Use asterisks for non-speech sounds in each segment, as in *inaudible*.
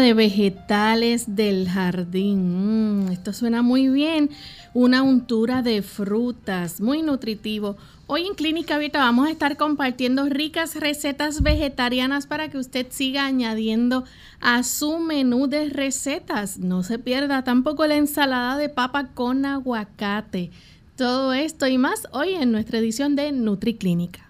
De vegetales del jardín. Mm, esto suena muy bien. Una untura de frutas, muy nutritivo. Hoy en Clínica Abierta vamos a estar compartiendo ricas recetas vegetarianas para que usted siga añadiendo a su menú de recetas. No se pierda tampoco la ensalada de papa con aguacate. Todo esto y más hoy en nuestra edición de NutriClínica.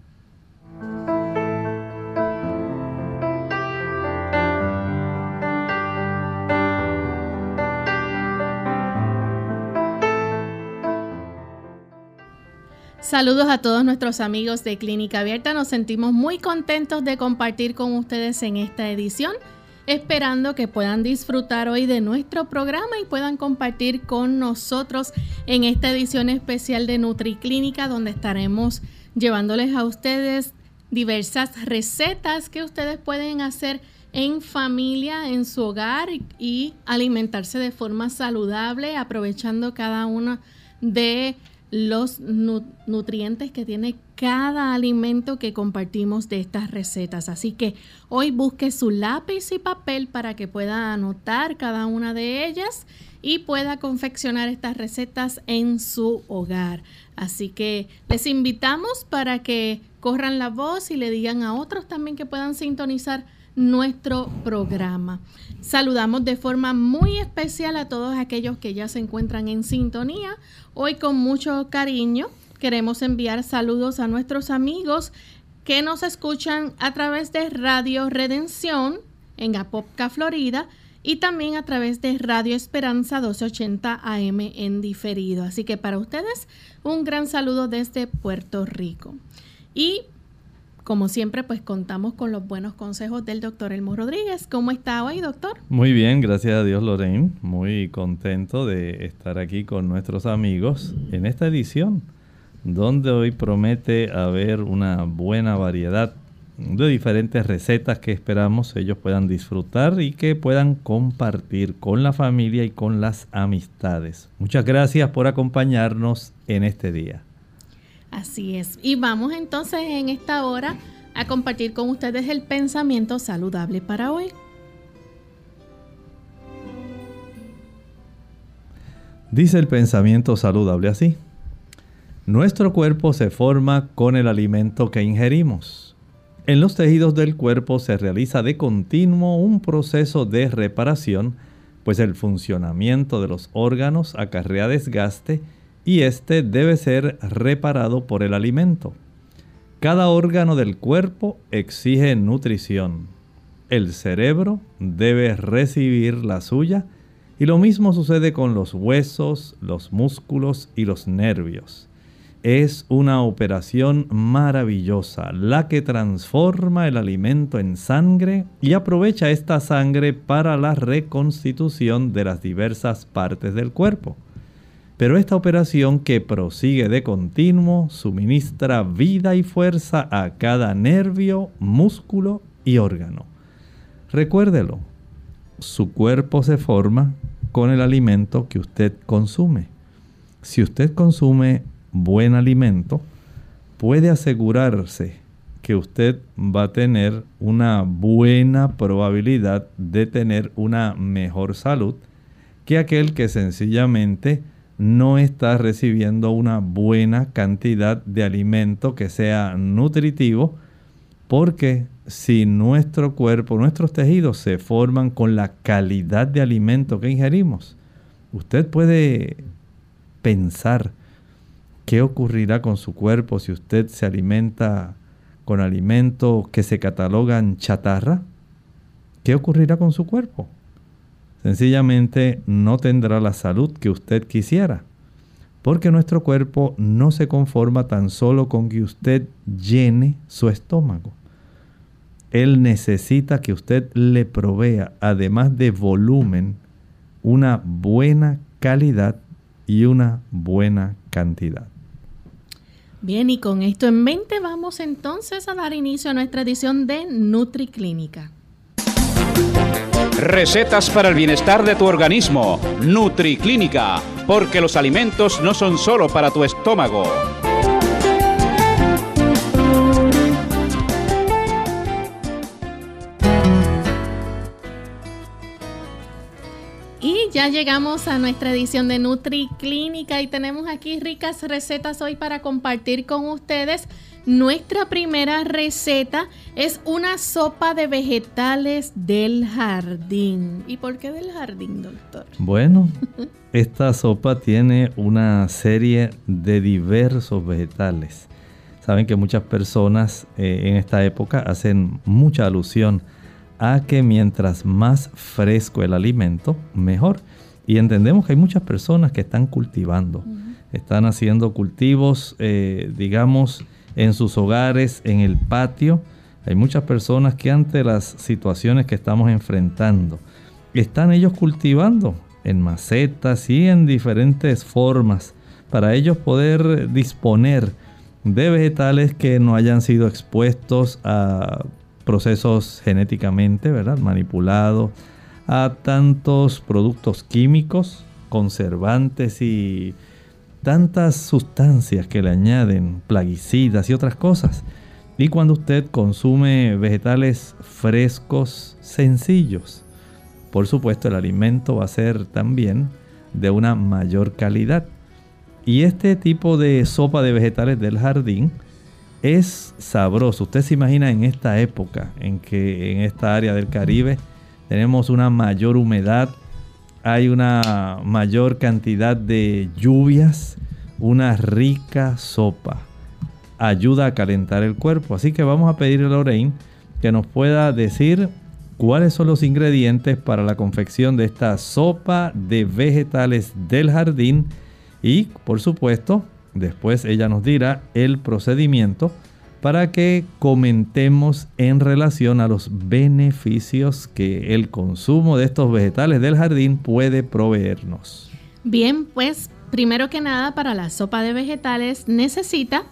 Saludos a todos nuestros amigos de Clínica Abierta. Nos sentimos muy contentos de compartir con ustedes en esta edición, esperando que puedan disfrutar hoy de nuestro programa y puedan compartir con nosotros en esta edición especial de NutriClínica, donde estaremos llevándoles a ustedes diversas recetas que ustedes pueden hacer en familia, en su hogar y alimentarse de forma saludable, aprovechando cada una de los nutrientes que tiene cada alimento que compartimos de estas recetas. Así que hoy busque su lápiz y papel para que pueda anotar cada una de ellas y pueda confeccionar estas recetas en su hogar. Así que les invitamos para que corran la voz y le digan a otros también que puedan sintonizar nuestro programa. Saludamos de forma muy especial a todos aquellos que ya se encuentran en sintonía. Hoy con mucho cariño queremos enviar saludos a nuestros amigos que nos escuchan a través de Radio Redención en Apopka, Florida, y también a través de Radio Esperanza 1280 AM en diferido. Así que para ustedes, un gran saludo desde Puerto Rico. Y como siempre, pues contamos con los buenos consejos del doctor Elmo Rodríguez. ¿Cómo está hoy, doctor? Muy bien, gracias a Dios, Lorraine. Muy contento de estar aquí con nuestros amigos en esta edición, donde hoy promete haber una buena variedad de diferentes recetas que esperamos ellos puedan disfrutar y que puedan compartir con la familia y con las amistades. Muchas gracias por acompañarnos en este día. Así es. Y vamos entonces en esta hora a compartir con ustedes el pensamiento saludable para hoy. Dice el pensamiento saludable así. Nuestro cuerpo se forma con el alimento que ingerimos. En los tejidos del cuerpo se realiza de continuo un proceso de reparación, pues el funcionamiento de los órganos acarrea desgaste y este debe ser reparado por el alimento. Cada órgano del cuerpo exige nutrición. El cerebro debe recibir la suya y lo mismo sucede con los huesos, los músculos y los nervios. Es una operación maravillosa la que transforma el alimento en sangre y aprovecha esta sangre para la reconstitución de las diversas partes del cuerpo. Pero esta operación que prosigue de continuo suministra vida y fuerza a cada nervio, músculo y órgano. Recuérdelo, su cuerpo se forma con el alimento que usted consume. Si usted consume buen alimento, puede asegurarse que usted va a tener una buena probabilidad de tener una mejor salud que aquel que sencillamente no está recibiendo una buena cantidad de alimento que sea nutritivo, porque si nuestro cuerpo, nuestros tejidos se forman con la calidad de alimento que ingerimos, usted puede pensar qué ocurrirá con su cuerpo si usted se alimenta con alimentos que se catalogan chatarra. ¿Qué ocurrirá con su cuerpo? Sencillamente no tendrá la salud que usted quisiera. Porque nuestro cuerpo no se conforma tan solo con que usted llene su estómago. Él necesita que usted le provea, además de volumen, una buena calidad y una buena cantidad. Bien, y con esto en mente vamos entonces a dar inicio a nuestra edición de NutriClínica. Recetas para el bienestar de tu organismo. NutriClínica, porque los alimentos no son solo para tu estómago. Y ya llegamos a nuestra edición de Nutri Clínica y tenemos aquí ricas recetas hoy para compartir con ustedes. Nuestra primera receta es una sopa de vegetales del jardín. ¿Y por qué del jardín, doctor? Bueno, *laughs* esta sopa tiene una serie de diversos vegetales. Saben que muchas personas eh, en esta época hacen mucha alusión a que mientras más fresco el alimento, mejor. Y entendemos que hay muchas personas que están cultivando, están haciendo cultivos, eh, digamos, en sus hogares, en el patio. Hay muchas personas que ante las situaciones que estamos enfrentando, están ellos cultivando en macetas y en diferentes formas para ellos poder disponer de vegetales que no hayan sido expuestos a procesos genéticamente, ¿verdad? Manipulados a tantos productos químicos, conservantes y tantas sustancias que le añaden, plaguicidas y otras cosas. Y cuando usted consume vegetales frescos, sencillos, por supuesto el alimento va a ser también de una mayor calidad. Y este tipo de sopa de vegetales del jardín es sabroso. Usted se imagina en esta época en que en esta área del Caribe tenemos una mayor humedad, hay una mayor cantidad de lluvias, una rica sopa. Ayuda a calentar el cuerpo. Así que vamos a pedirle a Lorraine que nos pueda decir cuáles son los ingredientes para la confección de esta sopa de vegetales del jardín y por supuesto Después ella nos dirá el procedimiento para que comentemos en relación a los beneficios que el consumo de estos vegetales del jardín puede proveernos. Bien, pues primero que nada para la sopa de vegetales necesita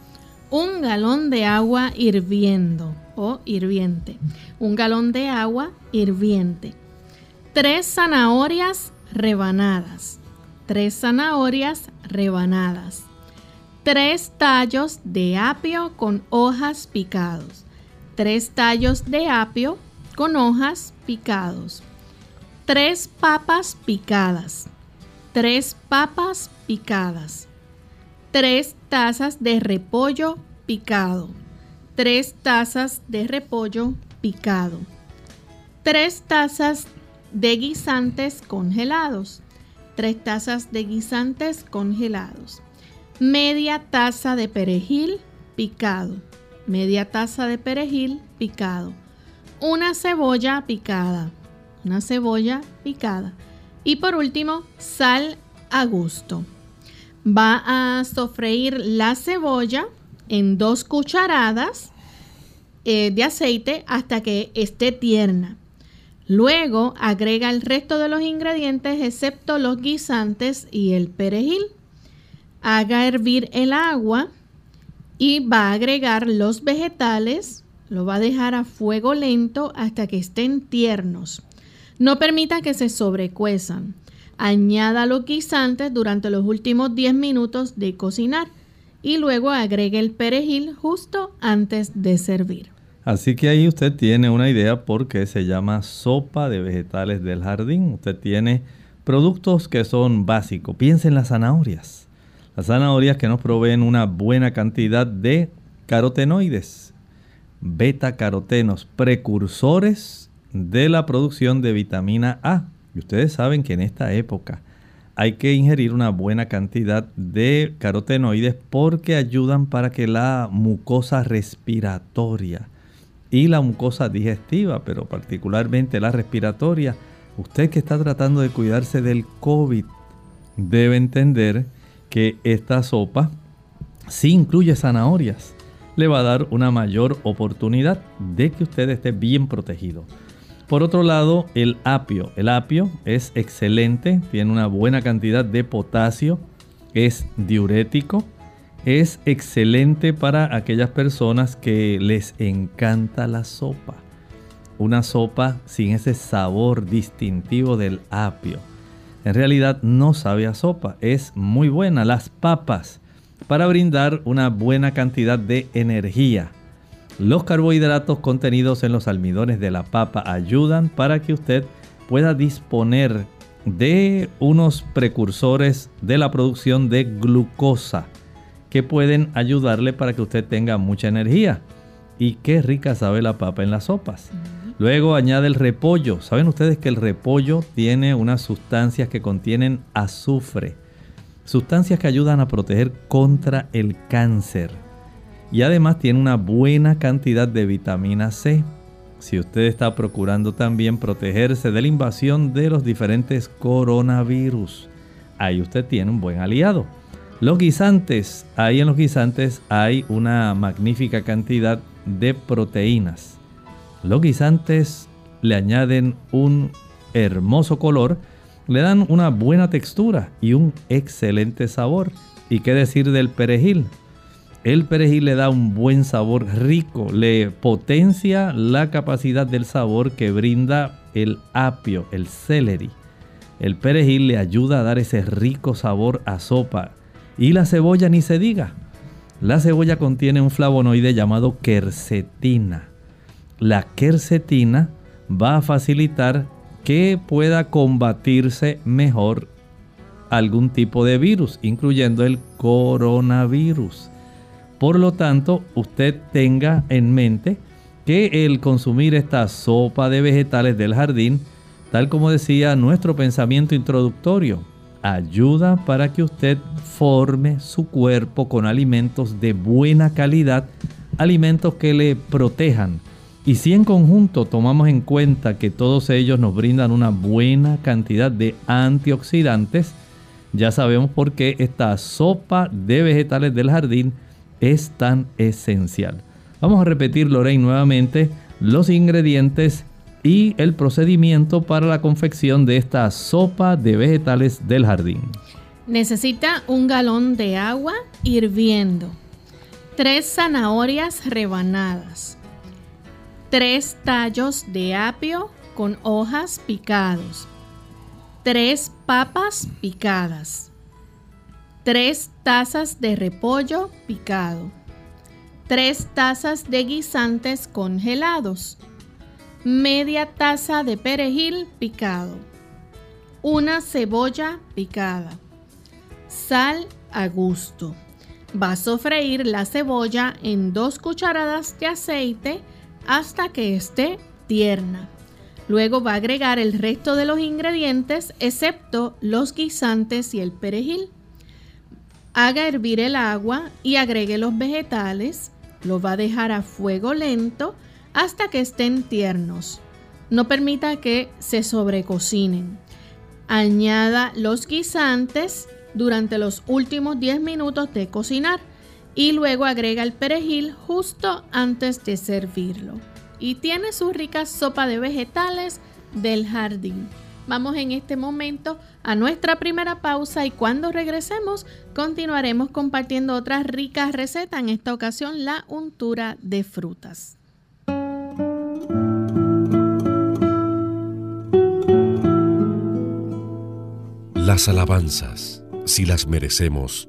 un galón de agua hirviendo o hirviente. Un galón de agua hirviente. Tres zanahorias rebanadas. Tres zanahorias rebanadas 3 tallos de apio con hojas picados, 3 tallos de apio con hojas picados, 3 papas picadas, 3 papas picadas, 3 tazas de repollo picado, 3 tazas de repollo picado, 3 tazas de guisantes congelados, 3 tazas de guisantes congelados media taza de perejil picado, media taza de perejil picado, una cebolla picada, una cebolla picada. Y por último sal a gusto. Va a sofreír la cebolla en dos cucharadas eh, de aceite hasta que esté tierna. Luego agrega el resto de los ingredientes excepto los guisantes y el perejil haga hervir el agua y va a agregar los vegetales, lo va a dejar a fuego lento hasta que estén tiernos. No permita que se sobrecuezan. Añada los guisantes durante los últimos 10 minutos de cocinar y luego agregue el perejil justo antes de servir. Así que ahí usted tiene una idea por qué se llama sopa de vegetales del jardín. Usted tiene productos que son básicos. Piense en las zanahorias. Las zanahorias que nos proveen una buena cantidad de carotenoides, beta-carotenos, precursores de la producción de vitamina A. Y ustedes saben que en esta época hay que ingerir una buena cantidad de carotenoides porque ayudan para que la mucosa respiratoria y la mucosa digestiva, pero particularmente la respiratoria, usted que está tratando de cuidarse del COVID, debe entender que esta sopa, si incluye zanahorias, le va a dar una mayor oportunidad de que usted esté bien protegido. Por otro lado, el apio. El apio es excelente, tiene una buena cantidad de potasio, es diurético, es excelente para aquellas personas que les encanta la sopa. Una sopa sin ese sabor distintivo del apio en realidad no sabe a sopa, es muy buena. Las papas para brindar una buena cantidad de energía. Los carbohidratos contenidos en los almidones de la papa ayudan para que usted pueda disponer de unos precursores de la producción de glucosa que pueden ayudarle para que usted tenga mucha energía. Y qué rica sabe la papa en las sopas. Luego añade el repollo. ¿Saben ustedes que el repollo tiene unas sustancias que contienen azufre? Sustancias que ayudan a proteger contra el cáncer. Y además tiene una buena cantidad de vitamina C. Si usted está procurando también protegerse de la invasión de los diferentes coronavirus, ahí usted tiene un buen aliado. Los guisantes, ahí en los guisantes hay una magnífica cantidad de proteínas los guisantes le añaden un hermoso color, le dan una buena textura y un excelente sabor. ¿Y qué decir del perejil? El perejil le da un buen sabor rico, le potencia la capacidad del sabor que brinda el apio, el celery. El perejil le ayuda a dar ese rico sabor a sopa. Y la cebolla ni se diga. La cebolla contiene un flavonoide llamado quercetina la quercetina va a facilitar que pueda combatirse mejor algún tipo de virus, incluyendo el coronavirus. Por lo tanto, usted tenga en mente que el consumir esta sopa de vegetales del jardín, tal como decía nuestro pensamiento introductorio, ayuda para que usted forme su cuerpo con alimentos de buena calidad, alimentos que le protejan y si en conjunto tomamos en cuenta que todos ellos nos brindan una buena cantidad de antioxidantes, ya sabemos por qué esta sopa de vegetales del jardín es tan esencial. Vamos a repetir, Lorraine, nuevamente los ingredientes y el procedimiento para la confección de esta sopa de vegetales del jardín. Necesita un galón de agua hirviendo, tres zanahorias rebanadas, 3 tallos de apio con hojas picados, 3 papas picadas, 3 tazas de repollo picado, 3 tazas de guisantes congelados, media taza de perejil picado, una cebolla picada, sal a gusto. Va a sofreír la cebolla en 2 cucharadas de aceite hasta que esté tierna. Luego va a agregar el resto de los ingredientes excepto los guisantes y el perejil. Haga hervir el agua y agregue los vegetales. Lo va a dejar a fuego lento hasta que estén tiernos. No permita que se sobrecocinen. Añada los guisantes durante los últimos 10 minutos de cocinar y luego agrega el perejil justo antes de servirlo. Y tiene su rica sopa de vegetales del jardín. Vamos en este momento a nuestra primera pausa y cuando regresemos continuaremos compartiendo otras ricas recetas, en esta ocasión la untura de frutas. Las alabanzas, si las merecemos,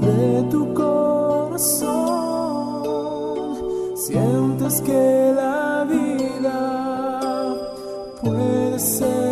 De tu corazón. Sientes que la vida puede ser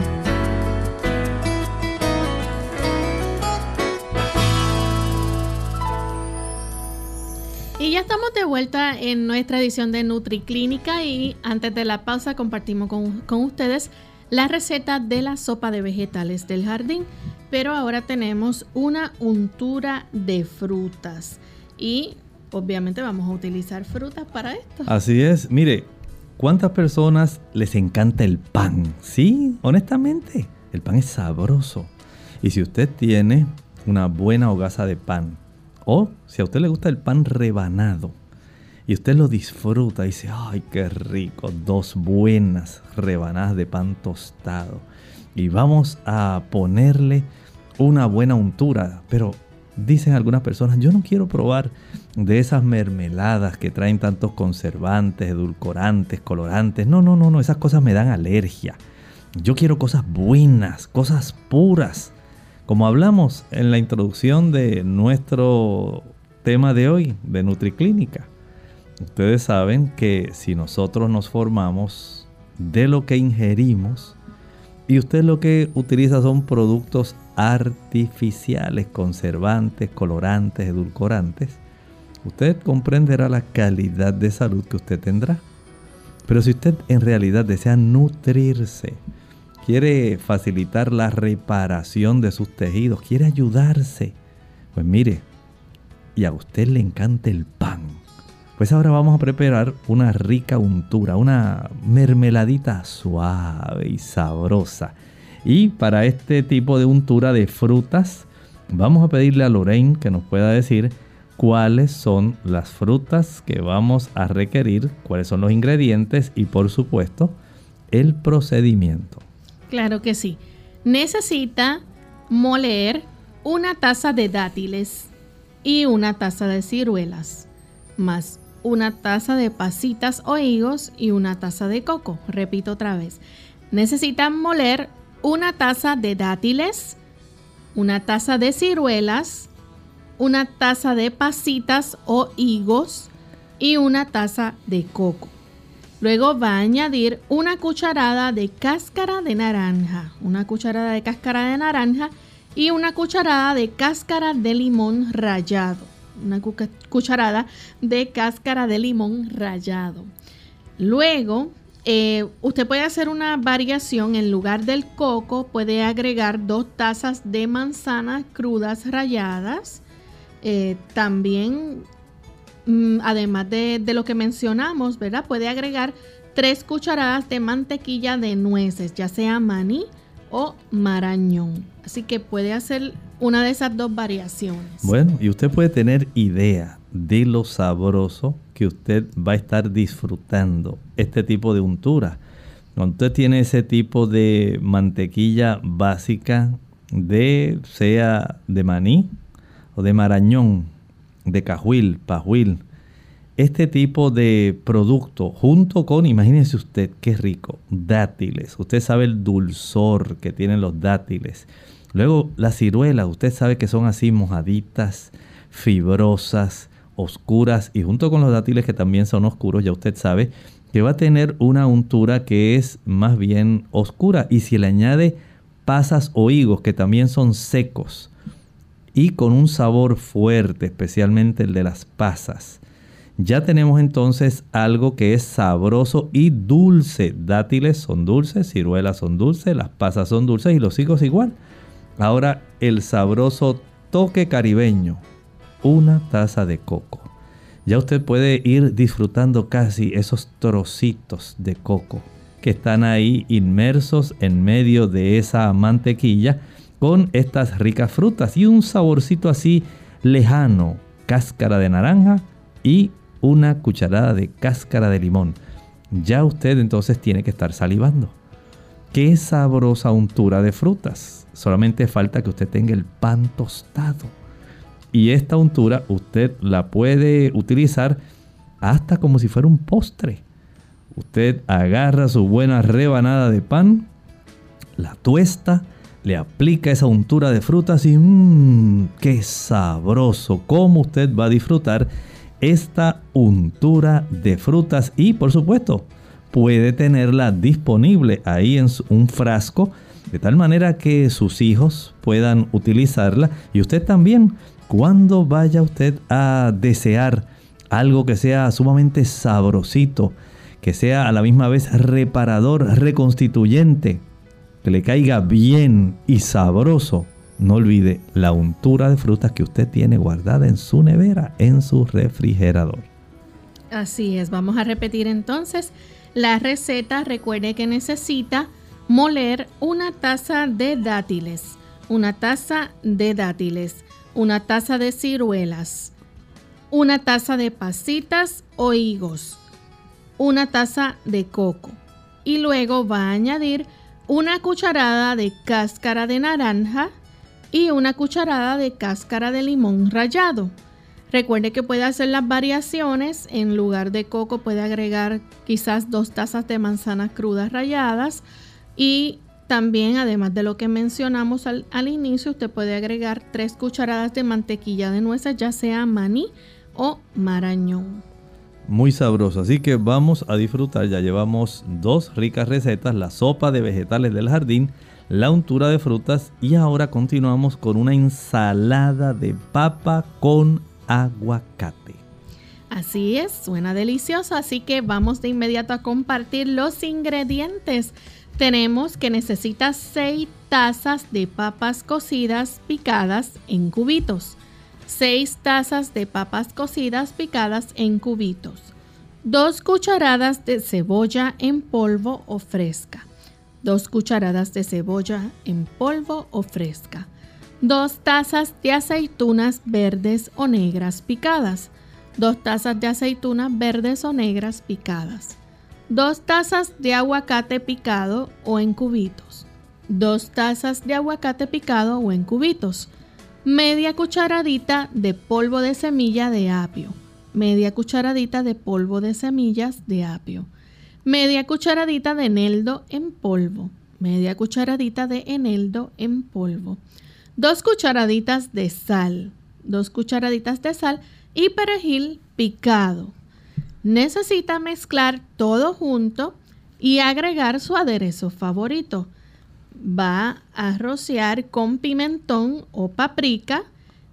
Y ya estamos de vuelta en nuestra edición de NutriClínica y antes de la pausa compartimos con, con, ustedes la receta de la sopa de vegetales del jardín. Pero ahora tenemos una untura de frutas y obviamente vamos a utilizar frutas para esto. Así es, mire, ¿cuántas personas les encanta el pan? Sí, honestamente, el pan es sabroso. Y si usted tiene una buena hogaza de pan, o si a usted le gusta el pan rebanado y usted lo disfruta y dice, ay, qué rico, dos buenas rebanadas de pan tostado. Y vamos a ponerle una buena untura. Pero dicen algunas personas, yo no quiero probar de esas mermeladas que traen tantos conservantes, edulcorantes, colorantes. No, no, no, no, esas cosas me dan alergia. Yo quiero cosas buenas, cosas puras. Como hablamos en la introducción de nuestro tema de hoy, de NutriClínica, ustedes saben que si nosotros nos formamos de lo que ingerimos y usted lo que utiliza son productos artificiales, conservantes, colorantes, edulcorantes, usted comprenderá la calidad de salud que usted tendrá. Pero si usted en realidad desea nutrirse, quiere facilitar la reparación de sus tejidos, quiere ayudarse, pues mire, y a usted le encanta el pan. Pues ahora vamos a preparar una rica untura, una mermeladita suave y sabrosa. Y para este tipo de untura de frutas, vamos a pedirle a Lorraine que nos pueda decir cuáles son las frutas que vamos a requerir, cuáles son los ingredientes y por supuesto el procedimiento. Claro que sí. Necesita moler una taza de dátiles y una taza de ciruelas, más una taza de pasitas o higos y una taza de coco. Repito otra vez. Necesitan moler una taza de dátiles, una taza de ciruelas, una taza de pasitas o higos y una taza de coco. Luego va a añadir una cucharada de cáscara de naranja, una cucharada de cáscara de naranja y una cucharada de cáscara de limón rallado. Una cucharada de cáscara de limón rallado. Luego, eh, usted puede hacer una variación. En lugar del coco, puede agregar dos tazas de manzanas crudas ralladas. Eh, también, además de, de, lo que mencionamos, ¿verdad? Puede agregar tres cucharadas de mantequilla de nueces, ya sea maní o marañón. Así que puede hacer una de esas dos variaciones. Bueno, y usted puede tener idea de lo sabroso que usted va a estar disfrutando este tipo de untura. Cuando usted tiene ese tipo de mantequilla básica de sea de maní o de marañón, de cajuil, pajuil, este tipo de producto junto con, imagínense usted qué rico, dátiles. Usted sabe el dulzor que tienen los dátiles. Luego las ciruelas, usted sabe que son así mojaditas, fibrosas, oscuras y junto con los dátiles que también son oscuros, ya usted sabe que va a tener una untura que es más bien oscura y si le añade pasas o higos que también son secos y con un sabor fuerte, especialmente el de las pasas ya tenemos entonces algo que es sabroso y dulce. Dátiles son dulces, ciruelas son dulces, las pasas son dulces y los higos igual. Ahora el sabroso toque caribeño, una taza de coco. Ya usted puede ir disfrutando casi esos trocitos de coco que están ahí inmersos en medio de esa mantequilla con estas ricas frutas y un saborcito así lejano, cáscara de naranja y una cucharada de cáscara de limón. Ya usted entonces tiene que estar salivando. Qué sabrosa untura de frutas. Solamente falta que usted tenga el pan tostado. Y esta untura usted la puede utilizar hasta como si fuera un postre. Usted agarra su buena rebanada de pan, la tuesta, le aplica esa untura de frutas y mmm, qué sabroso. Cómo usted va a disfrutar esta untura de frutas y por supuesto puede tenerla disponible ahí en un frasco de tal manera que sus hijos puedan utilizarla y usted también cuando vaya usted a desear algo que sea sumamente sabrosito, que sea a la misma vez reparador, reconstituyente, que le caiga bien y sabroso, no olvide la untura de frutas que usted tiene guardada en su nevera, en su refrigerador. Así es, vamos a repetir entonces la receta. Recuerde que necesita moler una taza de dátiles, una taza de dátiles, una taza de ciruelas, una taza de pasitas o higos, una taza de coco y luego va a añadir una cucharada de cáscara de naranja, y una cucharada de cáscara de limón rallado. Recuerde que puede hacer las variaciones. En lugar de coco puede agregar quizás dos tazas de manzanas crudas ralladas. Y también, además de lo que mencionamos al, al, inicio, usted puede agregar tres cucharadas de mantequilla de nueces, ya sea maní o marañón. Muy sabroso, así que vamos a disfrutar. Ya llevamos dos ricas recetas, la sopa de vegetales del jardín la untura de frutas y ahora continuamos con una ensalada de papa con aguacate. Así es, suena delicioso, así que vamos de inmediato a compartir los ingredientes. Tenemos que necesita 6 tazas de papas cocidas picadas en cubitos. 6 tazas de papas cocidas picadas en cubitos. 2 cucharadas de cebolla en polvo o fresca. 2 cucharadas de cebolla en polvo o fresca, 2 tazas de aceitunas verdes o negras picadas, 2 tazas de aceitunas verdes o negras picadas, 2 tazas de aguacate picado o en cubitos, 2 tazas de aguacate picado o en cubitos, media cucharadita de polvo de semilla de apio, media cucharadita de polvo de semillas de apio, media cucharadita de eneldo en polvo, media cucharadita de eneldo en polvo, dos cucharaditas de sal, dos cucharaditas de sal y perejil picado. Necesita mezclar todo junto y agregar su aderezo favorito. Va a rociar con pimentón o paprika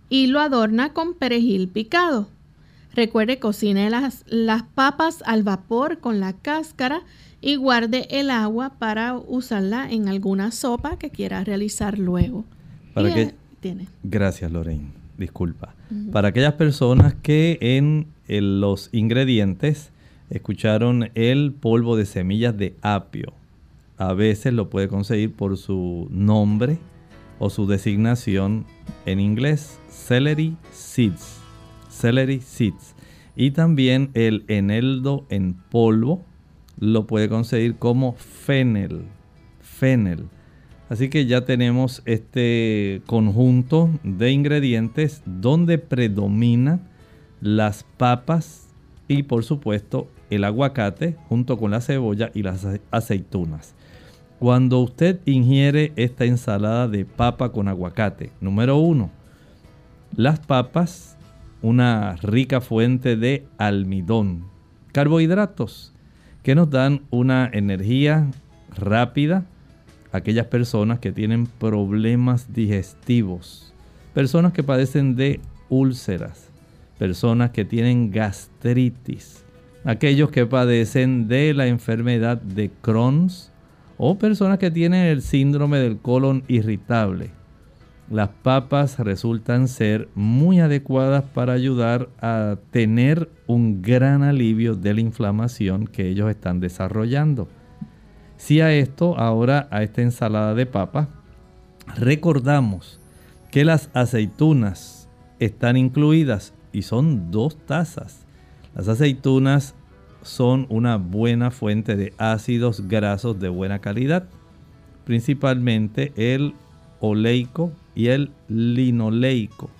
y lo adorna con perejil picado. Recuerde, cocine las, las papas al vapor con la cáscara y guarde el agua para usarla en alguna sopa que quiera realizar luego. Para que, tiene. Gracias, Lorraine. Disculpa. Para aquellas personas que en, en los ingredientes escucharon el polvo de semillas de apio. A veces lo puede conseguir por su nombre o su designación en inglés, celery seeds. Celery seeds. Y también el eneldo en polvo lo puede conseguir como fennel. Fennel. Así que ya tenemos este conjunto de ingredientes donde predominan las papas y por supuesto el aguacate junto con la cebolla y las aceitunas. Cuando usted ingiere esta ensalada de papa con aguacate, número uno, las papas, una rica fuente de almidón, carbohidratos que nos dan una energía rápida, aquellas personas que tienen problemas digestivos, personas que padecen de úlceras, personas que tienen gastritis, aquellos que padecen de la enfermedad de Crohn's o personas que tienen el síndrome del colon irritable. Las papas resultan ser muy adecuadas para ayudar a tener un gran alivio de la inflamación que ellos están desarrollando. Si a esto, ahora a esta ensalada de papa, recordamos que las aceitunas están incluidas y son dos tazas. Las aceitunas son una buena fuente de ácidos grasos de buena calidad, principalmente el oleico y el linoleico.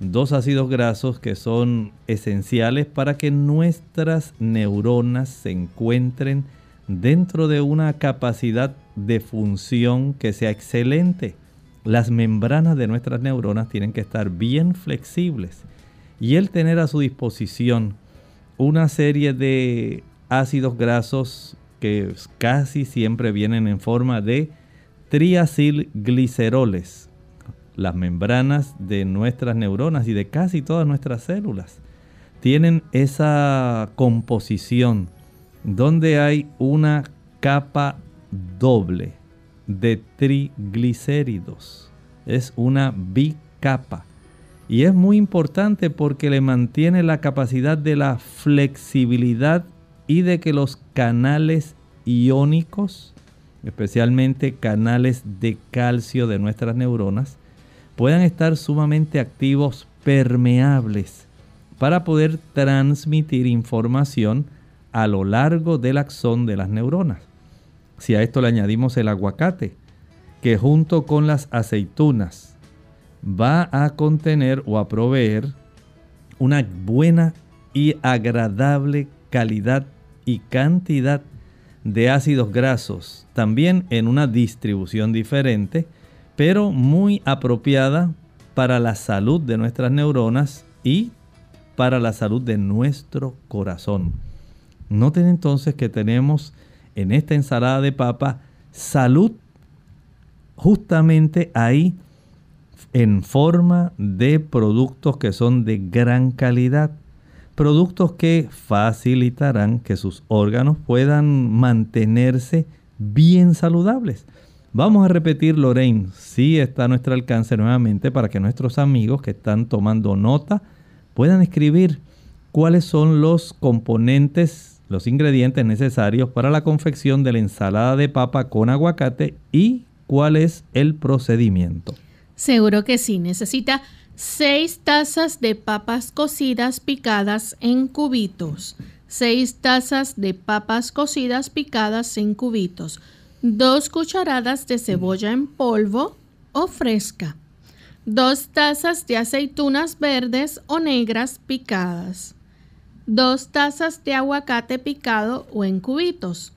Dos ácidos grasos que son esenciales para que nuestras neuronas se encuentren dentro de una capacidad de función que sea excelente. Las membranas de nuestras neuronas tienen que estar bien flexibles y el tener a su disposición una serie de ácidos grasos que casi siempre vienen en forma de triacilgliceroles, las membranas de nuestras neuronas y de casi todas nuestras células tienen esa composición donde hay una capa doble de triglicéridos. Es una bicapa. Y es muy importante porque le mantiene la capacidad de la flexibilidad y de que los canales iónicos, especialmente canales de calcio de nuestras neuronas, puedan estar sumamente activos, permeables, para poder transmitir información a lo largo del axón de las neuronas. Si a esto le añadimos el aguacate, que junto con las aceitunas va a contener o a proveer una buena y agradable calidad y cantidad de ácidos grasos, también en una distribución diferente, pero muy apropiada para la salud de nuestras neuronas y para la salud de nuestro corazón. Noten entonces que tenemos en esta ensalada de papa salud justamente ahí en forma de productos que son de gran calidad. Productos que facilitarán que sus órganos puedan mantenerse bien saludables. Vamos a repetir, Lorraine, si está a nuestro alcance nuevamente para que nuestros amigos que están tomando nota puedan escribir cuáles son los componentes los ingredientes necesarios para la confección de la ensalada de papa con aguacate y cuál es el procedimiento. Seguro que sí, necesita 6 tazas de papas cocidas picadas en cubitos, 6 tazas de papas cocidas picadas en cubitos, 2 cucharadas de cebolla en polvo o fresca, 2 tazas de aceitunas verdes o negras picadas, 2 tazas de aguacate picado o en cubitos,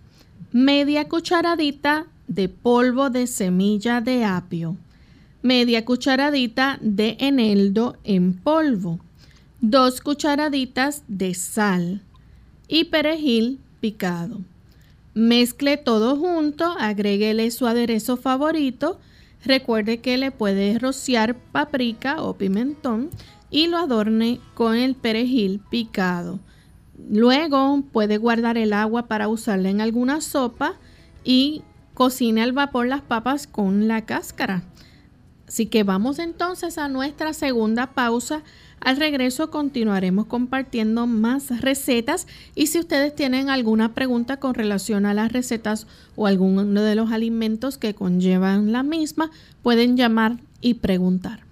media cucharadita de polvo de semilla de apio, media cucharadita de eneldo en polvo, 2 cucharaditas de sal y perejil picado. Mezcle todo junto, agréguele su aderezo favorito. Recuerde que le puede rociar paprika o pimentón y lo adorne con el perejil picado. Luego puede guardar el agua para usarla en alguna sopa y cocine al vapor las papas con la cáscara. Así que vamos entonces a nuestra segunda pausa. Al regreso continuaremos compartiendo más recetas y si ustedes tienen alguna pregunta con relación a las recetas o alguno de los alimentos que conllevan la misma, pueden llamar y preguntar.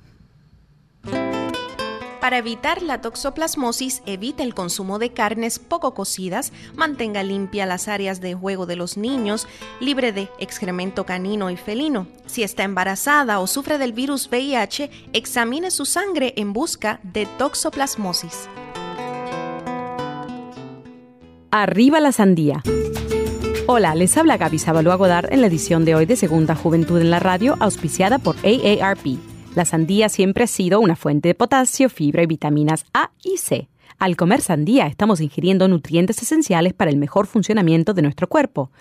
Para evitar la toxoplasmosis, evite el consumo de carnes poco cocidas, mantenga limpia las áreas de juego de los niños, libre de excremento canino y felino. Si está embarazada o sufre del virus VIH, examine su sangre en busca de toxoplasmosis. Arriba la sandía. Hola, les habla Gaby Sabalua Godard en la edición de hoy de Segunda Juventud en la Radio, auspiciada por AARP. La sandía siempre ha sido una fuente de potasio, fibra y vitaminas A y C. Al comer sandía estamos ingiriendo nutrientes esenciales para el mejor funcionamiento de nuestro cuerpo.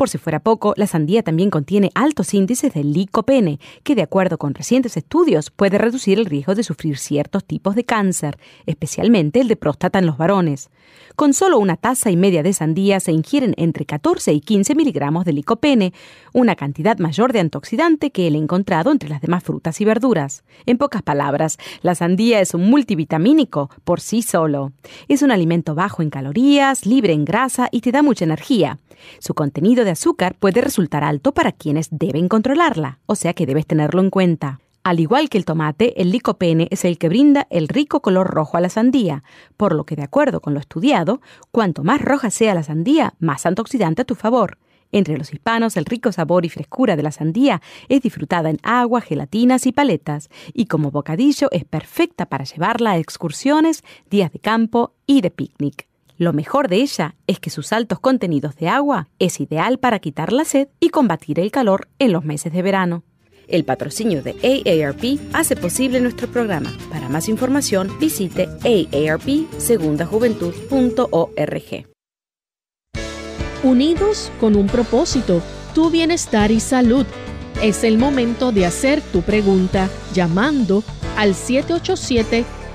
Por si fuera poco, la sandía también contiene altos índices de licopene, que de acuerdo con recientes estudios puede reducir el riesgo de sufrir ciertos tipos de cáncer, especialmente el de próstata en los varones. Con solo una taza y media de sandía se ingieren entre 14 y 15 miligramos de licopene, una cantidad mayor de antioxidante que el encontrado entre las demás frutas y verduras. En pocas palabras, la sandía es un multivitamínico por sí solo. Es un alimento bajo en calorías, libre en grasa y te da mucha energía. Su contenido de azúcar puede resultar alto para quienes deben controlarla, o sea que debes tenerlo en cuenta. Al igual que el tomate, el licopene es el que brinda el rico color rojo a la sandía, por lo que de acuerdo con lo estudiado, cuanto más roja sea la sandía, más antioxidante a tu favor. Entre los hispanos, el rico sabor y frescura de la sandía es disfrutada en agua, gelatinas y paletas, y como bocadillo es perfecta para llevarla a excursiones, días de campo y de picnic. Lo mejor de ella es que sus altos contenidos de agua es ideal para quitar la sed y combatir el calor en los meses de verano. El patrocinio de AARP hace posible nuestro programa. Para más información, visite aarpsegundajuventud.org. Unidos con un propósito, tu bienestar y salud. Es el momento de hacer tu pregunta llamando al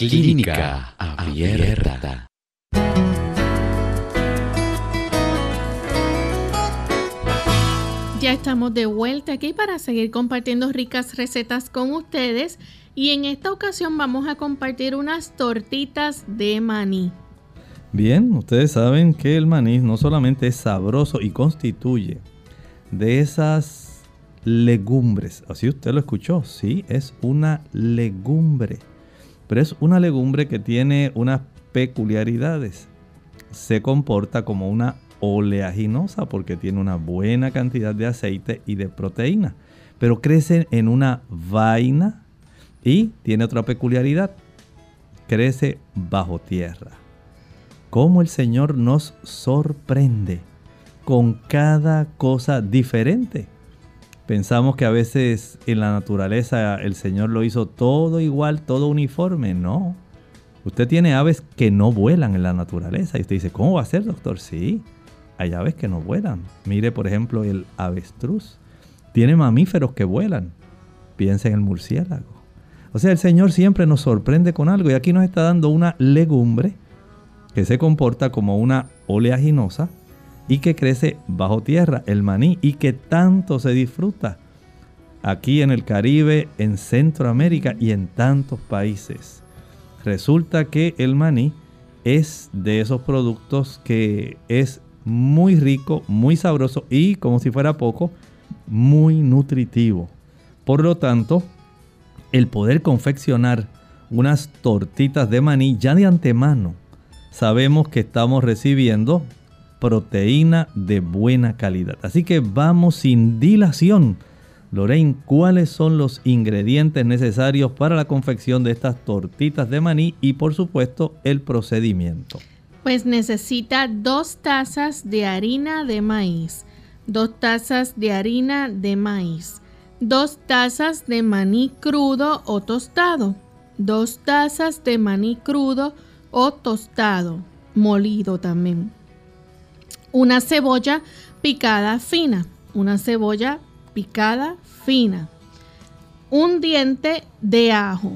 Clínica Abierta. Ya estamos de vuelta aquí para seguir compartiendo ricas recetas con ustedes y en esta ocasión vamos a compartir unas tortitas de maní. Bien, ustedes saben que el maní no solamente es sabroso y constituye de esas legumbres, así usted lo escuchó, sí, es una legumbre, pero es una legumbre que tiene unas peculiaridades. Se comporta como una oleaginosa porque tiene una buena cantidad de aceite y de proteína. Pero crece en una vaina y tiene otra peculiaridad. Crece bajo tierra. Cómo el Señor nos sorprende con cada cosa diferente. Pensamos que a veces en la naturaleza el Señor lo hizo todo igual, todo uniforme. No. Usted tiene aves que no vuelan en la naturaleza. Y usted dice, ¿cómo va a ser, doctor? Sí hay aves que no vuelan. Mire, por ejemplo, el avestruz. Tiene mamíferos que vuelan. Piensa en el murciélago. O sea, el Señor siempre nos sorprende con algo y aquí nos está dando una legumbre que se comporta como una oleaginosa y que crece bajo tierra, el maní, y que tanto se disfruta aquí en el Caribe, en Centroamérica y en tantos países. Resulta que el maní es de esos productos que es muy rico, muy sabroso y, como si fuera poco, muy nutritivo. Por lo tanto, el poder confeccionar unas tortitas de maní ya de antemano, sabemos que estamos recibiendo proteína de buena calidad. Así que vamos sin dilación. Lorraine, ¿cuáles son los ingredientes necesarios para la confección de estas tortitas de maní y por supuesto el procedimiento? Pues necesita dos tazas de harina de maíz, dos tazas de harina de maíz, dos tazas de maní crudo o tostado, dos tazas de maní crudo o tostado, molido también, una cebolla picada fina, una cebolla picada fina, un diente de ajo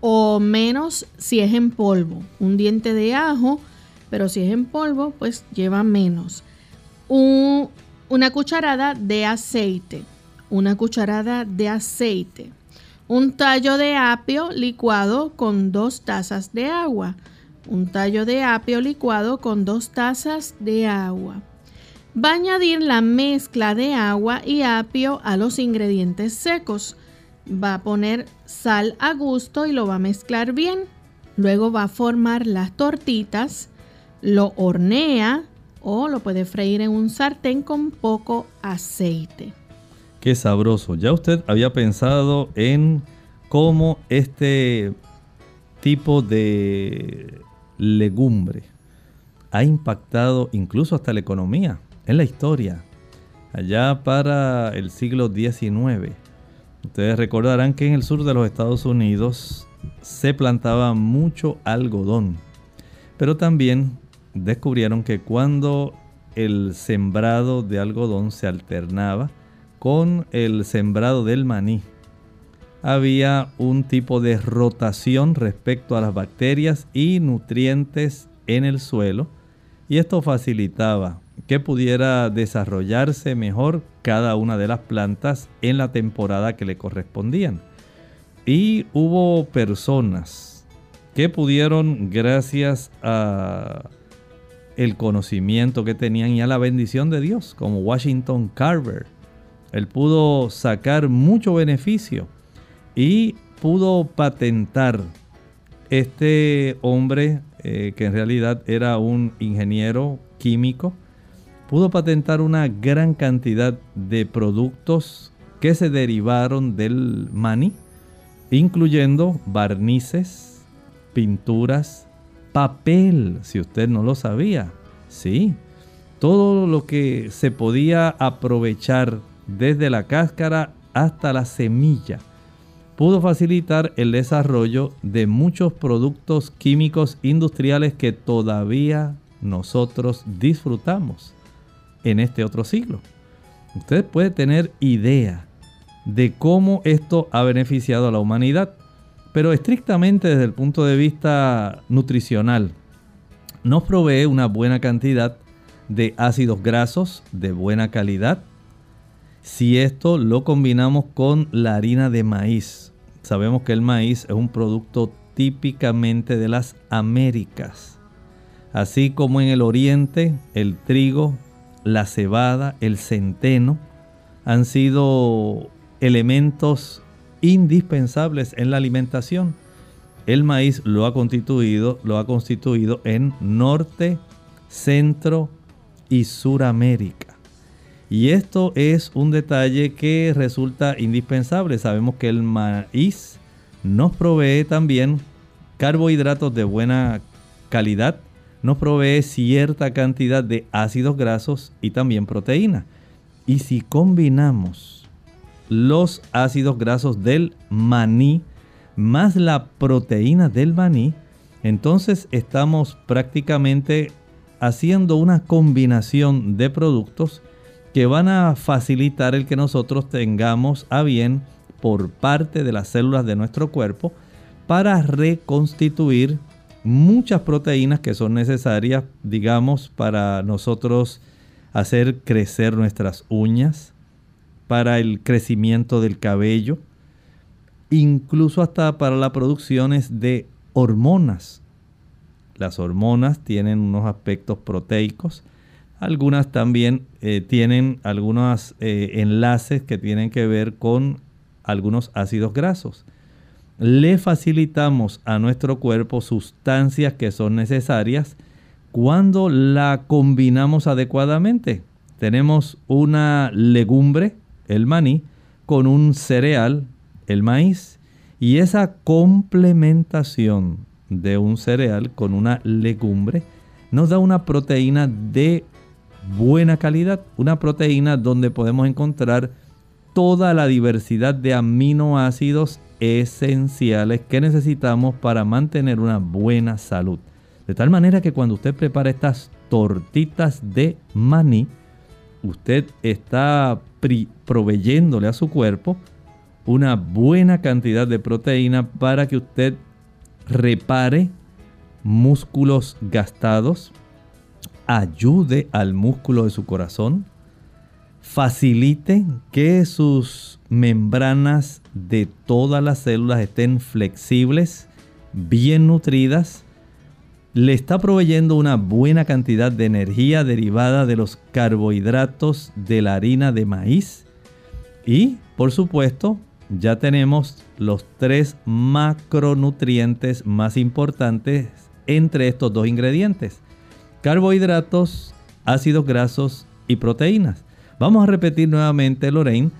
o menos si es en polvo, un diente de ajo, pero si es en polvo, pues lleva menos. una cucharada de aceite, una cucharada de aceite, un tallo de apio licuado con dos tazas de agua, un tallo de apio licuado con dos tazas de agua. Va a añadir la mezcla de agua y apio a los ingredientes secos. Va a poner sal a gusto y lo va a mezclar bien. Luego va a formar las tortitas, lo hornea o lo puede freír en un sartén con poco aceite. Qué sabroso. Ya usted había pensado en cómo este tipo de legumbre ha impactado incluso hasta la economía en la historia. Allá para el siglo XIX, ustedes recordarán que en el sur de los Estados Unidos se plantaba mucho algodón, pero también descubrieron que cuando el sembrado de algodón se alternaba con el sembrado del maní, había un tipo de rotación respecto a las bacterias y nutrientes en el suelo y esto facilitaba que pudiera desarrollarse mejor cada una de las plantas en la temporada que le correspondían. Y hubo personas que pudieron gracias a el conocimiento que tenían y a la bendición de Dios, como Washington Carver. Él pudo sacar mucho beneficio y pudo patentar este hombre eh, que en realidad era un ingeniero químico, pudo patentar una gran cantidad de productos que se derivaron del maní, incluyendo barnices, pinturas, papel, si usted no lo sabía. Sí, todo lo que se podía aprovechar desde la cáscara hasta la semilla pudo facilitar el desarrollo de muchos productos químicos industriales que todavía nosotros disfrutamos en este otro siglo. Usted puede tener idea de cómo esto ha beneficiado a la humanidad, pero estrictamente desde el punto de vista nutricional, nos provee una buena cantidad de ácidos grasos de buena calidad. Si esto lo combinamos con la harina de maíz, Sabemos que el maíz es un producto típicamente de las Américas. Así como en el oriente, el trigo, la cebada, el centeno han sido elementos indispensables en la alimentación. El maíz lo ha constituido, lo ha constituido en Norte, Centro y Suramérica. Y esto es un detalle que resulta indispensable. Sabemos que el maíz nos provee también carbohidratos de buena calidad, nos provee cierta cantidad de ácidos grasos y también proteína. Y si combinamos los ácidos grasos del maní más la proteína del maní, entonces estamos prácticamente haciendo una combinación de productos que van a facilitar el que nosotros tengamos a bien por parte de las células de nuestro cuerpo para reconstituir muchas proteínas que son necesarias, digamos, para nosotros hacer crecer nuestras uñas, para el crecimiento del cabello, incluso hasta para la producción de hormonas. Las hormonas tienen unos aspectos proteicos algunas también eh, tienen algunos eh, enlaces que tienen que ver con algunos ácidos grasos. Le facilitamos a nuestro cuerpo sustancias que son necesarias cuando la combinamos adecuadamente. Tenemos una legumbre, el maní, con un cereal, el maíz, y esa complementación de un cereal con una legumbre nos da una proteína de buena calidad, una proteína donde podemos encontrar toda la diversidad de aminoácidos esenciales que necesitamos para mantener una buena salud. De tal manera que cuando usted prepara estas tortitas de maní, usted está proveyéndole a su cuerpo una buena cantidad de proteína para que usted repare músculos gastados, ayude al músculo de su corazón, facilite que sus membranas de todas las células estén flexibles, bien nutridas, le está proveyendo una buena cantidad de energía derivada de los carbohidratos de la harina de maíz y, por supuesto, ya tenemos los tres macronutrientes más importantes entre estos dos ingredientes. Carbohidratos, ácidos grasos y proteínas. Vamos a repetir nuevamente, Lorraine,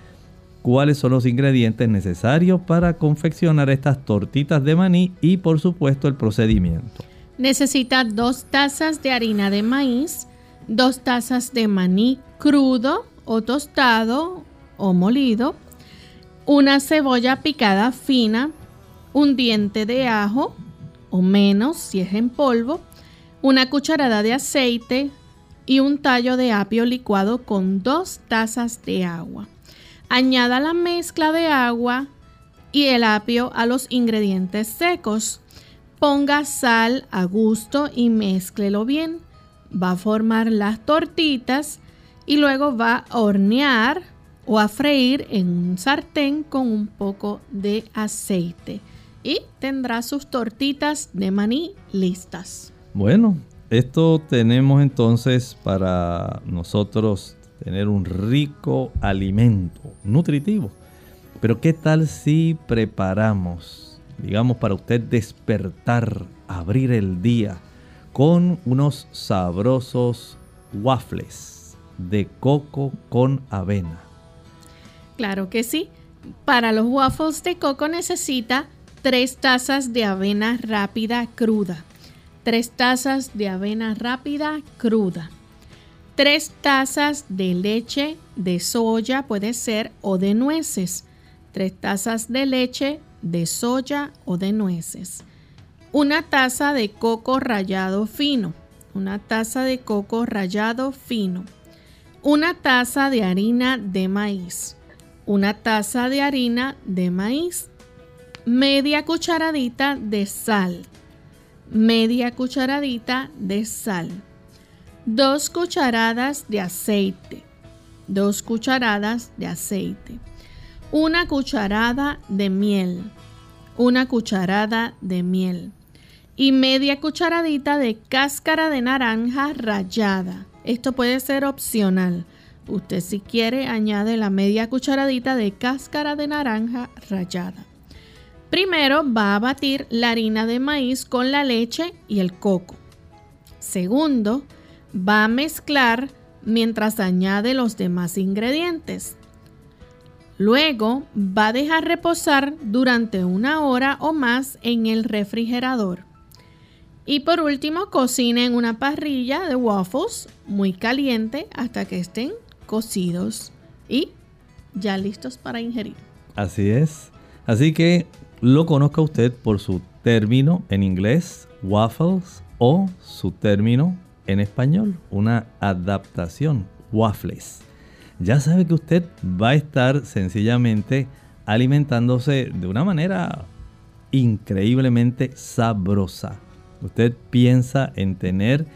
cuáles son los ingredientes necesarios para confeccionar estas tortitas de maní y por supuesto el procedimiento. Necesita dos tazas de harina de maíz, dos tazas de maní crudo o tostado o molido, una cebolla picada fina, un diente de ajo o menos si es en polvo, una cucharada de aceite y un tallo de apio licuado con dos tazas de agua. Añada la mezcla de agua y el apio a los ingredientes secos. Ponga sal a gusto y mézclelo bien. Va a formar las tortitas y luego va a hornear o a freír en un sartén con un poco de aceite. Y tendrá sus tortitas de maní listas. Bueno, esto tenemos entonces para nosotros tener un rico alimento nutritivo. Pero ¿qué tal si preparamos digamos, para usted despertar, abrir el día con unos sabrosos waffles de coco con avena. Claro que sí. Para los waffles de coco necesita 3 tazas de avena rápida cruda. 3 tazas de avena rápida cruda. 3 tazas de leche de soya puede ser o de nueces. 3 tazas de leche de soya o de nueces. Una taza de coco rallado fino. Una taza de coco rallado fino. Una taza de harina de maíz. Una taza de harina de maíz. Media cucharadita de sal. Media cucharadita de sal. Dos cucharadas de aceite. Dos cucharadas de aceite una cucharada de miel, una cucharada de miel y media cucharadita de cáscara de naranja rallada. Esto puede ser opcional. Usted si quiere añade la media cucharadita de cáscara de naranja rallada. Primero va a batir la harina de maíz con la leche y el coco. Segundo, va a mezclar mientras añade los demás ingredientes. Luego va a dejar reposar durante una hora o más en el refrigerador. Y por último, cocina en una parrilla de waffles muy caliente hasta que estén cocidos y ya listos para ingerir. Así es. Así que lo conozca usted por su término en inglés, waffles, o su término en español, una adaptación, waffles ya sabe que usted va a estar sencillamente alimentándose de una manera increíblemente sabrosa. Usted piensa en tener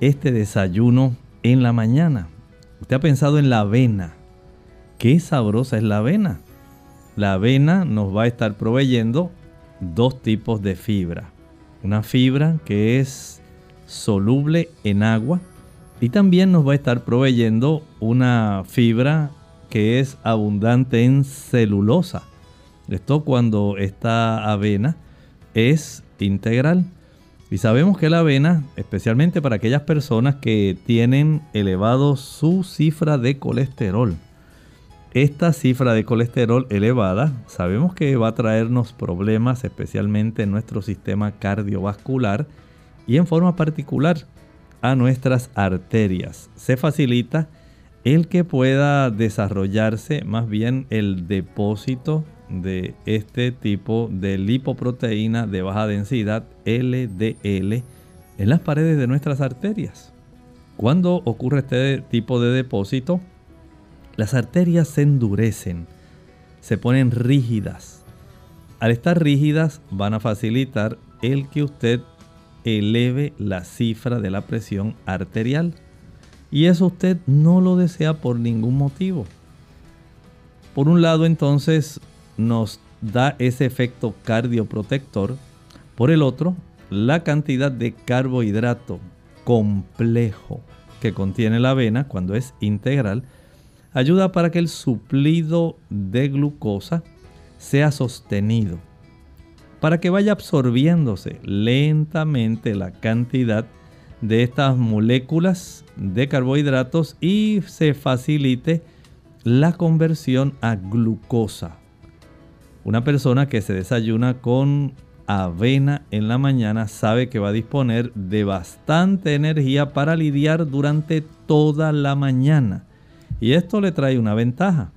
este desayuno en la mañana. Usted ha pensado en la avena. Qué sabrosa es la avena. La avena nos va a estar proveyendo dos tipos de fibra. Una fibra que es soluble en agua y también nos va a estar proveyendo una fibra que es abundante en celulosa. Esto cuando esta avena es integral. Y sabemos que la avena, especialmente para aquellas personas que tienen elevado su cifra de colesterol, esta cifra de colesterol elevada sabemos que va a traernos problemas especialmente en nuestro sistema cardiovascular y en forma particular a nuestras arterias. Se facilita el que pueda desarrollarse más bien el depósito de este tipo de lipoproteína de baja densidad LDL en las paredes de nuestras arterias. Cuando ocurre este tipo de depósito, las arterias se endurecen, se ponen rígidas. Al estar rígidas van a facilitar el que usted eleve la cifra de la presión arterial. Y eso usted no lo desea por ningún motivo. Por un lado entonces nos da ese efecto cardioprotector. Por el otro, la cantidad de carbohidrato complejo que contiene la avena cuando es integral ayuda para que el suplido de glucosa sea sostenido, para que vaya absorbiéndose lentamente la cantidad de estas moléculas de carbohidratos y se facilite la conversión a glucosa. Una persona que se desayuna con avena en la mañana sabe que va a disponer de bastante energía para lidiar durante toda la mañana. Y esto le trae una ventaja.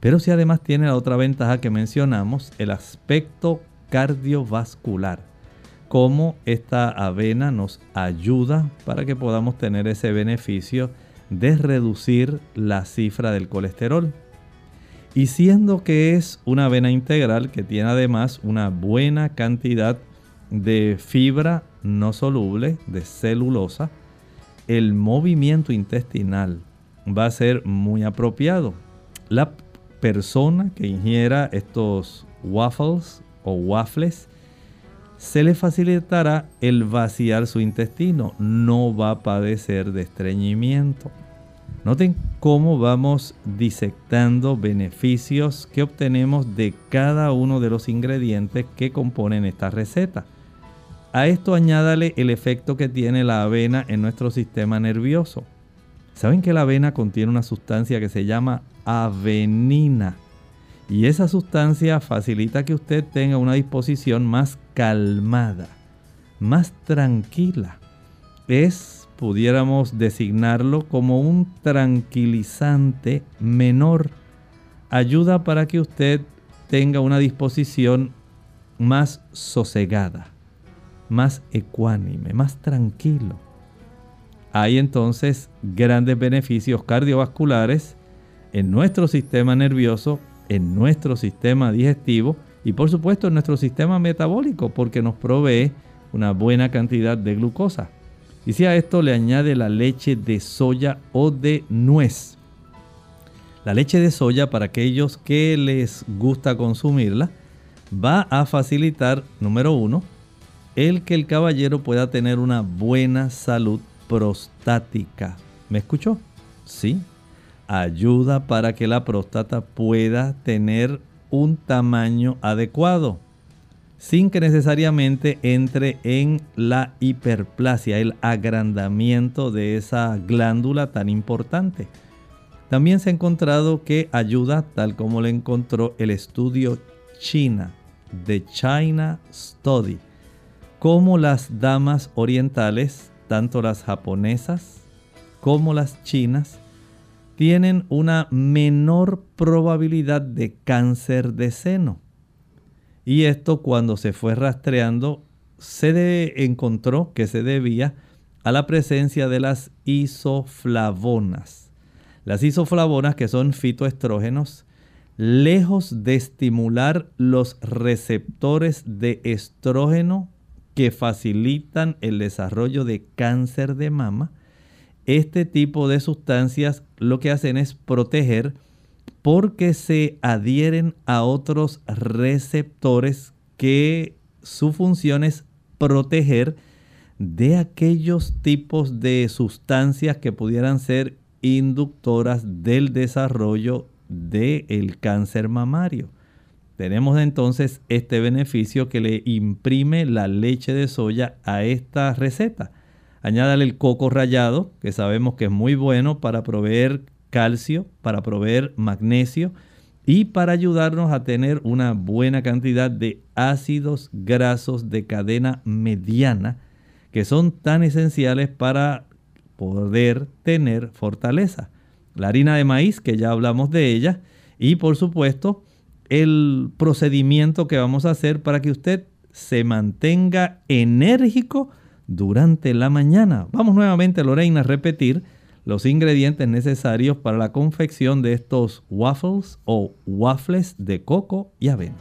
Pero si además tiene la otra ventaja que mencionamos, el aspecto cardiovascular. Cómo esta avena nos ayuda para que podamos tener ese beneficio de reducir la cifra del colesterol. Y siendo que es una avena integral que tiene además una buena cantidad de fibra no soluble, de celulosa, el movimiento intestinal va a ser muy apropiado. La persona que ingiera estos waffles o waffles se le facilitará el vaciar su intestino, no va a padecer de estreñimiento. Noten cómo vamos disectando beneficios que obtenemos de cada uno de los ingredientes que componen esta receta. A esto añádale el efecto que tiene la avena en nuestro sistema nervioso. Saben que la avena contiene una sustancia que se llama avenina. Y esa sustancia facilita que usted tenga una disposición más calmada, más tranquila. Es pudiéramos designarlo como un tranquilizante menor. Ayuda para que usted tenga una disposición más sosegada, más ecuánime, más tranquilo. Hay entonces grandes beneficios cardiovasculares en nuestro sistema nervioso, en nuestro sistema digestivo y por supuesto en nuestro sistema metabólico porque nos provee una buena cantidad de glucosa. Y si a esto le añade la leche de soya o de nuez. La leche de soya, para aquellos que les gusta consumirla, va a facilitar, número uno, el que el caballero pueda tener una buena salud prostática. ¿Me escuchó? Sí. Ayuda para que la próstata pueda tener un tamaño adecuado sin que necesariamente entre en la hiperplasia, el agrandamiento de esa glándula tan importante. También se ha encontrado que ayuda, tal como lo encontró el estudio China, de China Study, como las damas orientales, tanto las japonesas como las chinas, tienen una menor probabilidad de cáncer de seno. Y esto cuando se fue rastreando se encontró que se debía a la presencia de las isoflavonas. Las isoflavonas que son fitoestrógenos, lejos de estimular los receptores de estrógeno que facilitan el desarrollo de cáncer de mama, este tipo de sustancias lo que hacen es proteger porque se adhieren a otros receptores que su función es proteger de aquellos tipos de sustancias que pudieran ser inductoras del desarrollo del cáncer mamario. Tenemos entonces este beneficio que le imprime la leche de soya a esta receta. Añádale el coco rallado, que sabemos que es muy bueno para proveer calcio, para proveer magnesio y para ayudarnos a tener una buena cantidad de ácidos grasos de cadena mediana que son tan esenciales para poder tener fortaleza. La harina de maíz, que ya hablamos de ella, y por supuesto el procedimiento que vamos a hacer para que usted se mantenga enérgico durante la mañana. Vamos nuevamente, Lorena, a repetir los ingredientes necesarios para la confección de estos waffles o waffles de coco y avena.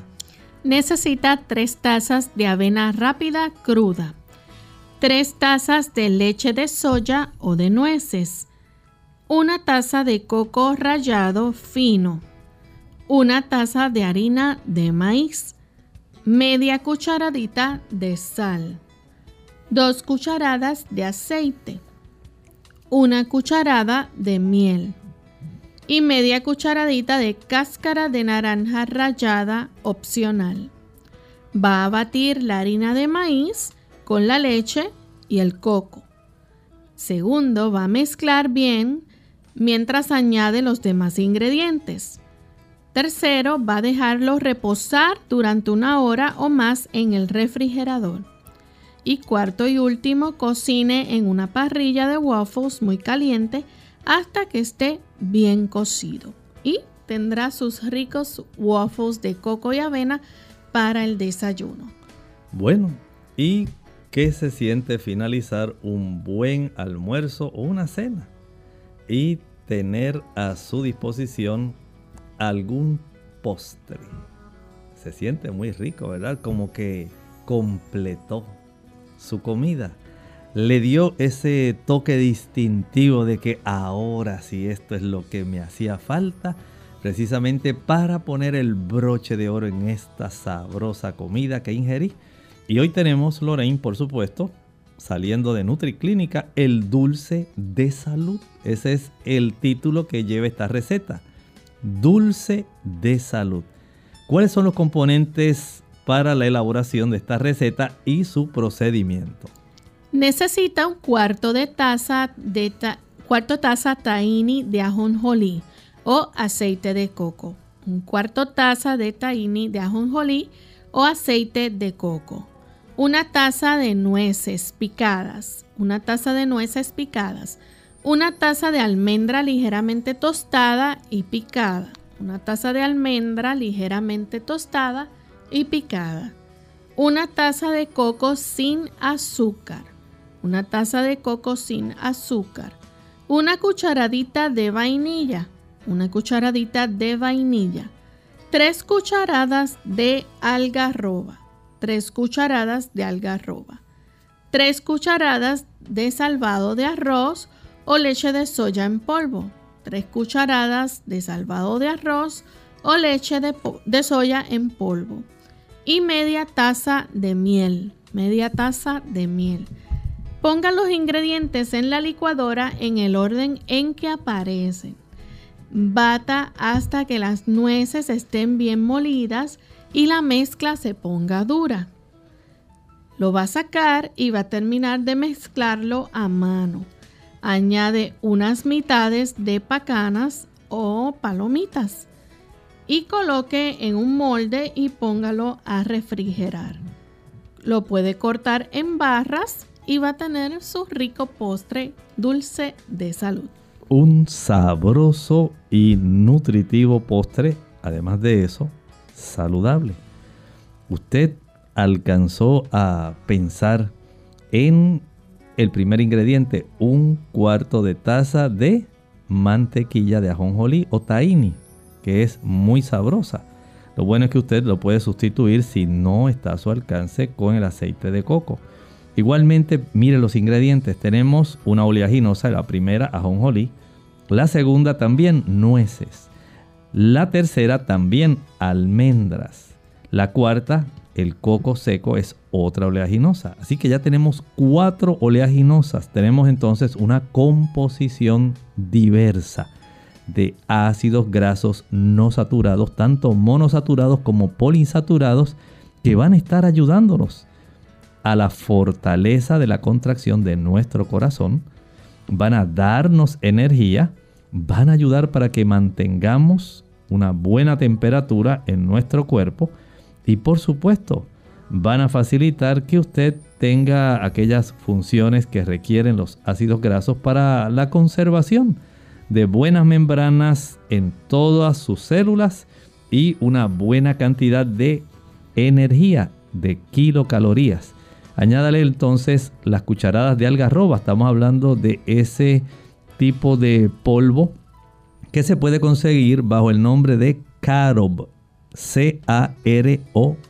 Necesita tres tazas de avena rápida cruda, tres tazas de leche de soya o de nueces, una taza de coco rallado fino, una taza de harina de maíz, media cucharadita de sal, dos cucharadas de aceite, una cucharada de miel y media cucharadita de cáscara de naranja rallada opcional. Va a batir la harina de maíz con la leche y el coco. Segundo, va a mezclar bien mientras añade los demás ingredientes. Tercero, va a dejarlo reposar durante una hora o más en el refrigerador. Y cuarto y último, cocine en una parrilla de waffles muy caliente hasta que esté bien cocido. Y tendrá sus ricos waffles de coco y avena para el desayuno. Bueno, ¿y qué se siente finalizar un buen almuerzo o una cena? Y tener a su disposición algún postre. Se siente muy rico, ¿verdad? Como que completó su comida. Le dio ese toque distintivo de que ahora sí esto es lo que me hacía falta, precisamente para poner el broche de oro en esta sabrosa comida que ingerí. Y hoy tenemos, Lorraine, por supuesto, saliendo de NutriClínica, el dulce de salud. Ese es el título que lleva esta receta. Dulce de salud. ¿Cuáles son los componentes para la elaboración de esta receta y su procedimiento. Necesita un cuarto de taza de cuarto taza tahini de ajonjolí o aceite de coco. Un cuarto taza de tahini de ajonjolí o aceite de coco. Una taza de nueces picadas. Una taza de nueces picadas. Una taza de almendra ligeramente tostada y picada. Una taza de almendra ligeramente tostada y picada. Una taza de coco sin azúcar. Una taza de coco sin azúcar. Una cucharadita de vainilla. Una cucharadita de vainilla. Tres cucharadas de algarroba. Tres cucharadas de algarroba. Tres cucharadas de salvado de arroz o leche de soya en polvo. Tres cucharadas de salvado de arroz o leche de, de soya en polvo y media taza de miel. Media taza de miel. Ponga los ingredientes en la licuadora en el orden en que aparecen. Bata hasta que las nueces estén bien molidas y la mezcla se ponga dura. Lo va a sacar y va a terminar de mezclarlo a mano. Añade unas mitades de pacanas o palomitas y coloque en un molde y póngalo a refrigerar. Lo puede cortar en barras y va a tener su rico postre dulce de salud. Un sabroso y nutritivo postre, además de eso, saludable. Usted alcanzó a pensar en el primer ingrediente, un cuarto de taza de mantequilla de ajonjolí o tahini que es muy sabrosa. Lo bueno es que usted lo puede sustituir si no está a su alcance con el aceite de coco. Igualmente, mire los ingredientes. Tenemos una oleaginosa, la primera ajonjolí, la segunda también nueces, la tercera también almendras, la cuarta el coco seco es otra oleaginosa. Así que ya tenemos cuatro oleaginosas. Tenemos entonces una composición diversa de ácidos grasos no saturados, tanto monosaturados como poliinsaturados, que van a estar ayudándonos a la fortaleza de la contracción de nuestro corazón, van a darnos energía, van a ayudar para que mantengamos una buena temperatura en nuestro cuerpo y por supuesto van a facilitar que usted tenga aquellas funciones que requieren los ácidos grasos para la conservación de buenas membranas en todas sus células y una buena cantidad de energía de kilocalorías. Añádale entonces las cucharadas de algarroba. Estamos hablando de ese tipo de polvo que se puede conseguir bajo el nombre de carob. C-A-R-O-B.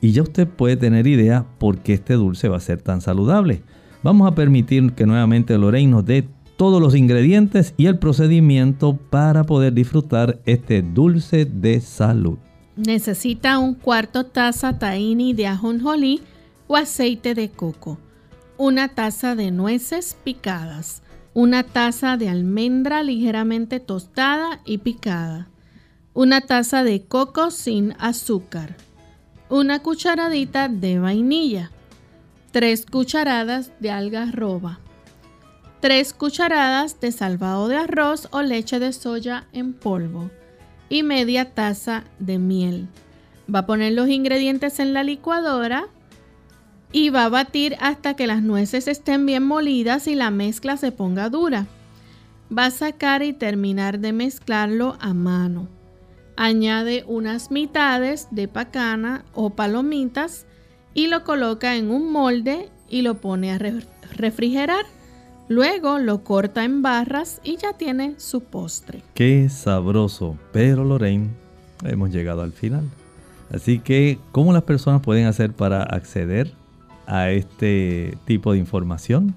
Y ya usted puede tener idea por qué este dulce va a ser tan saludable. Vamos a permitir que nuevamente Lorraine nos dé todos los ingredientes y el procedimiento para poder disfrutar este dulce de salud. Necesita un cuarto taza tahini de ajonjolí o aceite de coco, una taza de nueces picadas, una taza de almendra ligeramente tostada y picada, una taza de coco sin azúcar, una cucharadita de vainilla, tres cucharadas de algarroba, tres cucharadas de salvado de arroz o leche de soya en polvo y media taza de miel. Va a poner los ingredientes en la licuadora y va a batir hasta que las nueces estén bien molidas y la mezcla se ponga dura. Va a sacar y terminar de mezclarlo a mano. Añade unas mitades de pacana o palomitas y lo coloca en un molde y lo pone a refrigerar. Luego lo corta en barras y ya tiene su postre. Qué sabroso. Pero Lorraine, hemos llegado al final. Así que, ¿cómo las personas pueden hacer para acceder a este tipo de información?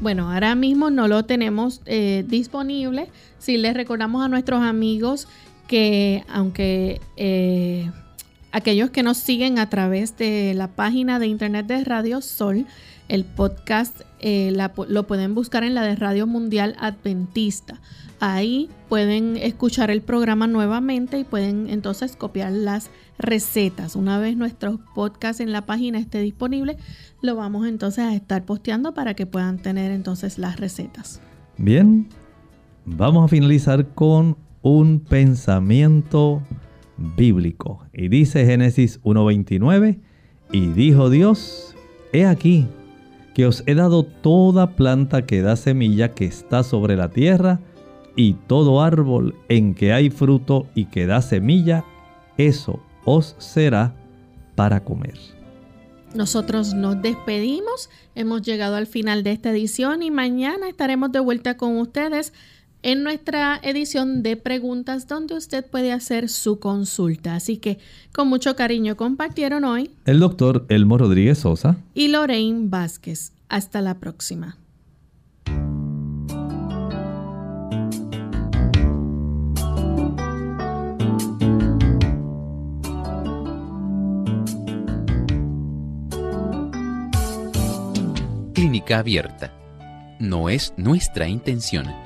Bueno, ahora mismo no lo tenemos eh, disponible. Si les recordamos a nuestros amigos que aunque eh, aquellos que nos siguen a través de la página de internet de Radio Sol, el podcast eh, lo pueden buscar en la de Radio Mundial Adventista. Ahí pueden escuchar el programa nuevamente y pueden entonces copiar las recetas. Una vez nuestro podcast en la página esté disponible, lo vamos entonces a estar posteando para que puedan tener entonces las recetas. Bien, vamos a finalizar con un pensamiento bíblico. Y dice Génesis 1.29, y dijo Dios, he aquí que os he dado toda planta que da semilla que está sobre la tierra, y todo árbol en que hay fruto y que da semilla, eso os será para comer. Nosotros nos despedimos, hemos llegado al final de esta edición y mañana estaremos de vuelta con ustedes en nuestra edición de preguntas donde usted puede hacer su consulta. Así que con mucho cariño compartieron hoy el doctor Elmo Rodríguez Sosa y Lorraine Vázquez. Hasta la próxima. Clínica abierta. No es nuestra intención